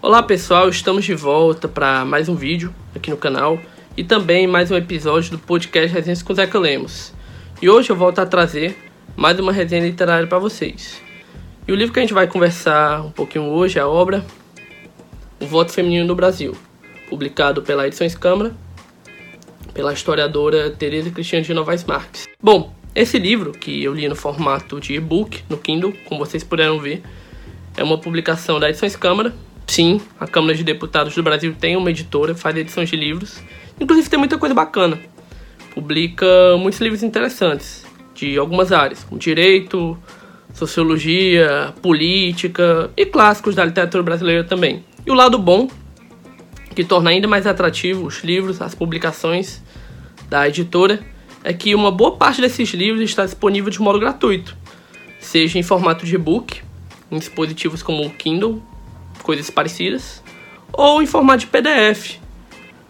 Olá pessoal, estamos de volta para mais um vídeo aqui no canal e também mais um episódio do podcast Resenhas com Zeca Lemos. E hoje eu volto a trazer mais uma resenha literária para vocês. E o livro que a gente vai conversar um pouquinho hoje é a obra O Voto Feminino no Brasil, publicado pela Edições Câmara, pela historiadora Teresa Cristina de Novaes Marques. Bom, esse livro, que eu li no formato de e-book, no Kindle, como vocês puderam ver, é uma publicação da Edições Câmara, Sim, a Câmara de Deputados do Brasil tem uma editora, faz edições de livros. Inclusive tem muita coisa bacana. Publica muitos livros interessantes de algumas áreas, como direito, sociologia, política e clássicos da literatura brasileira também. E o lado bom, que torna ainda mais atrativo os livros, as publicações da editora, é que uma boa parte desses livros está disponível de modo gratuito, seja em formato de e-book, em dispositivos como o Kindle coisas parecidas, ou em formato de PDF,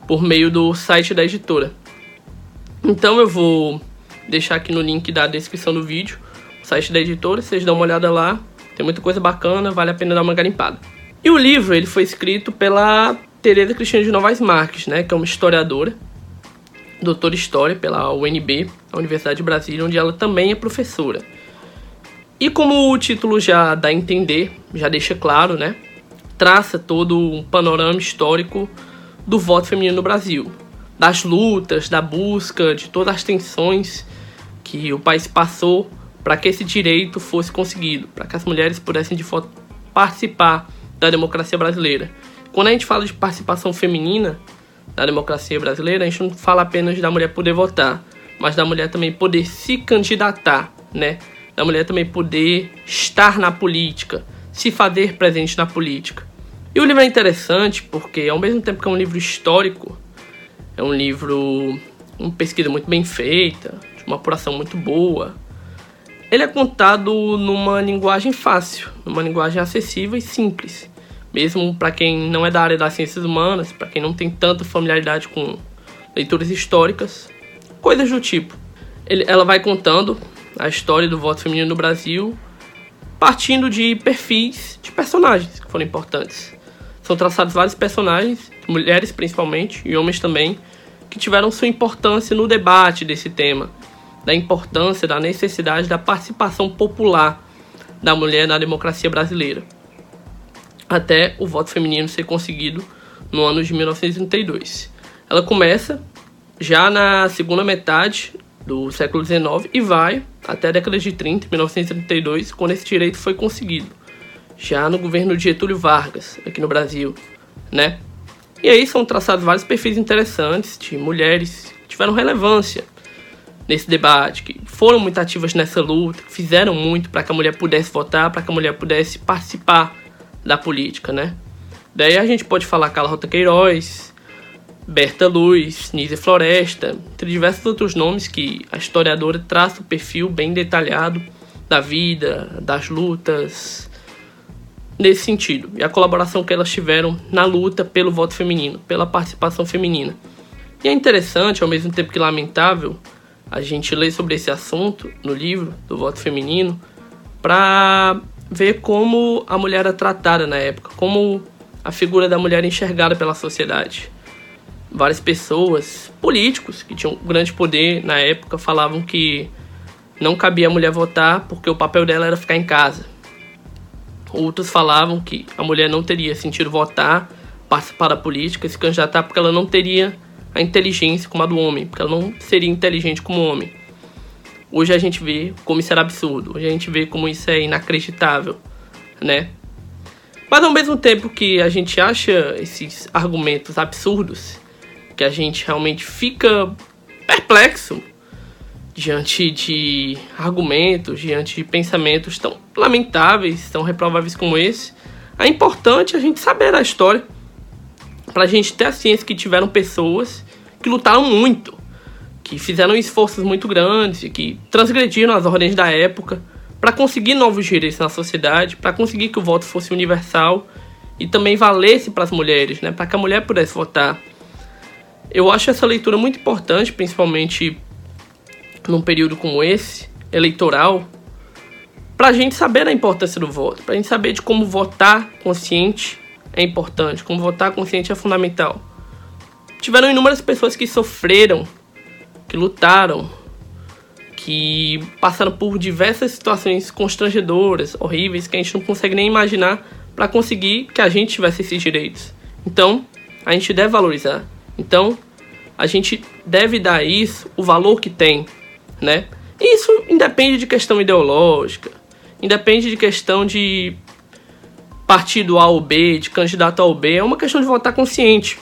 por meio do site da editora. Então eu vou deixar aqui no link da descrição do vídeo o site da editora, vocês dão uma olhada lá, tem muita coisa bacana, vale a pena dar uma garimpada. E o livro ele foi escrito pela Tereza Cristina de Novaes Marques, né, que é uma historiadora, doutora em História pela UNB, a Universidade de Brasília, onde ela também é professora. E como o título já dá a entender, já deixa claro, né, traça todo um panorama histórico do voto feminino no Brasil, das lutas, da busca, de todas as tensões que o país passou para que esse direito fosse conseguido, para que as mulheres pudessem de fato participar da democracia brasileira. Quando a gente fala de participação feminina na democracia brasileira, a gente não fala apenas da mulher poder votar, mas da mulher também poder se candidatar, né? Da mulher também poder estar na política, se fazer presente na política. E o livro é interessante porque, ao mesmo tempo que é um livro histórico, é um livro, uma pesquisa muito bem feita, de uma apuração muito boa. Ele é contado numa linguagem fácil, numa linguagem acessível e simples, mesmo para quem não é da área das ciências humanas, para quem não tem tanta familiaridade com leituras históricas, coisas do tipo. Ele, ela vai contando a história do voto feminino no Brasil, partindo de perfis de personagens que foram importantes. São traçados vários personagens, mulheres principalmente, e homens também, que tiveram sua importância no debate desse tema, da importância, da necessidade da participação popular da mulher na democracia brasileira, até o voto feminino ser conseguido no ano de 1932. Ela começa já na segunda metade do século XIX e vai até a década de 30, 1932, quando esse direito foi conseguido já no governo de Getúlio Vargas, aqui no Brasil, né? E aí são traçados vários perfis interessantes de mulheres que tiveram relevância nesse debate, que foram muito ativas nessa luta, que fizeram muito para que a mulher pudesse votar, para que a mulher pudesse participar da política, né? Daí a gente pode falar Carla Rota Queiroz, Berta Luz, Nise Floresta, entre diversos outros nomes que a historiadora traça o perfil bem detalhado da vida, das lutas, nesse sentido e a colaboração que elas tiveram na luta pelo voto feminino, pela participação feminina. E é interessante, ao mesmo tempo que lamentável, a gente ler sobre esse assunto no livro do voto feminino para ver como a mulher era tratada na época, como a figura da mulher enxergada pela sociedade. Várias pessoas, políticos que tinham grande poder na época, falavam que não cabia a mulher votar porque o papel dela era ficar em casa Outros falavam que a mulher não teria sentido votar, participar da política, se candidatar porque ela não teria a inteligência como a do homem, porque ela não seria inteligente como homem. Hoje a gente vê como isso era absurdo, hoje a gente vê como isso é inacreditável, né? Mas ao mesmo tempo que a gente acha esses argumentos absurdos, que a gente realmente fica perplexo diante de argumentos, diante de pensamentos tão lamentáveis, tão reprováveis como esse, é importante a gente saber a história, para a gente ter a ciência que tiveram pessoas que lutaram muito, que fizeram esforços muito grandes, que transgrediram as ordens da época para conseguir novos direitos na sociedade, para conseguir que o voto fosse universal e também valesse para as mulheres, né, para que a mulher pudesse votar. Eu acho essa leitura muito importante, principalmente num período como esse, eleitoral, para a gente saber a importância do voto, para a gente saber de como votar consciente é importante, como votar consciente é fundamental. Tiveram inúmeras pessoas que sofreram, que lutaram, que passaram por diversas situações constrangedoras, horríveis, que a gente não consegue nem imaginar para conseguir que a gente tivesse esses direitos. Então, a gente deve valorizar. Então, a gente deve dar isso o valor que tem, né? Isso independe de questão ideológica, independe de questão de partido A ou B, de candidato A ou B, é uma questão de votar consciente.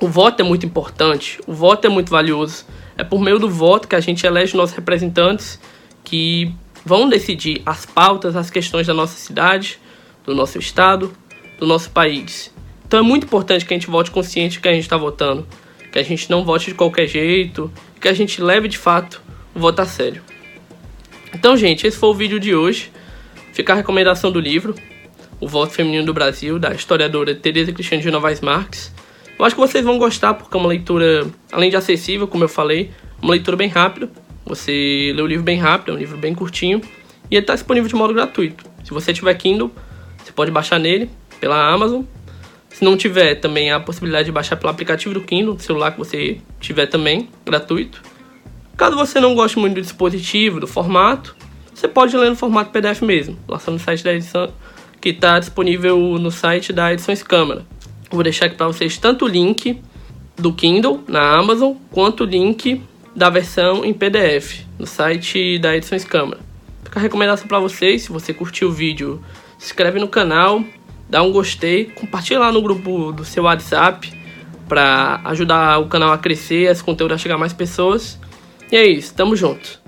O voto é muito importante, o voto é muito valioso. É por meio do voto que a gente elege nossos representantes que vão decidir as pautas, as questões da nossa cidade, do nosso estado, do nosso país. Então é muito importante que a gente vote consciente que a gente está votando, que a gente não vote de qualquer jeito, que a gente leve de fato o voto a sério. Então, gente, esse foi o vídeo de hoje. Fica a recomendação do livro, O Voto Feminino do Brasil, da historiadora Teresa Cristiane de Novaes Marques. Eu acho que vocês vão gostar, porque é uma leitura, além de acessível, como eu falei, uma leitura bem rápida. Você lê o livro bem rápido, é um livro bem curtinho, e ele está disponível de modo gratuito. Se você tiver Kindle, você pode baixar nele pela Amazon. Se não tiver, também há a possibilidade de baixar pelo aplicativo do Kindle, do celular que você tiver também, gratuito. Caso você não goste muito do dispositivo, do formato, você pode ler no formato PDF mesmo, lá no site da edição, que está disponível no site da Edições Câmara. Vou deixar aqui para vocês tanto o link do Kindle na Amazon, quanto o link da versão em PDF no site da Edições Câmara. Fica a recomendação para vocês, se você curtiu o vídeo, se inscreve no canal, dá um gostei, compartilha lá no grupo do seu WhatsApp para ajudar o canal a crescer, esse conteúdo a chegar a mais pessoas. E é isso, tamo junto.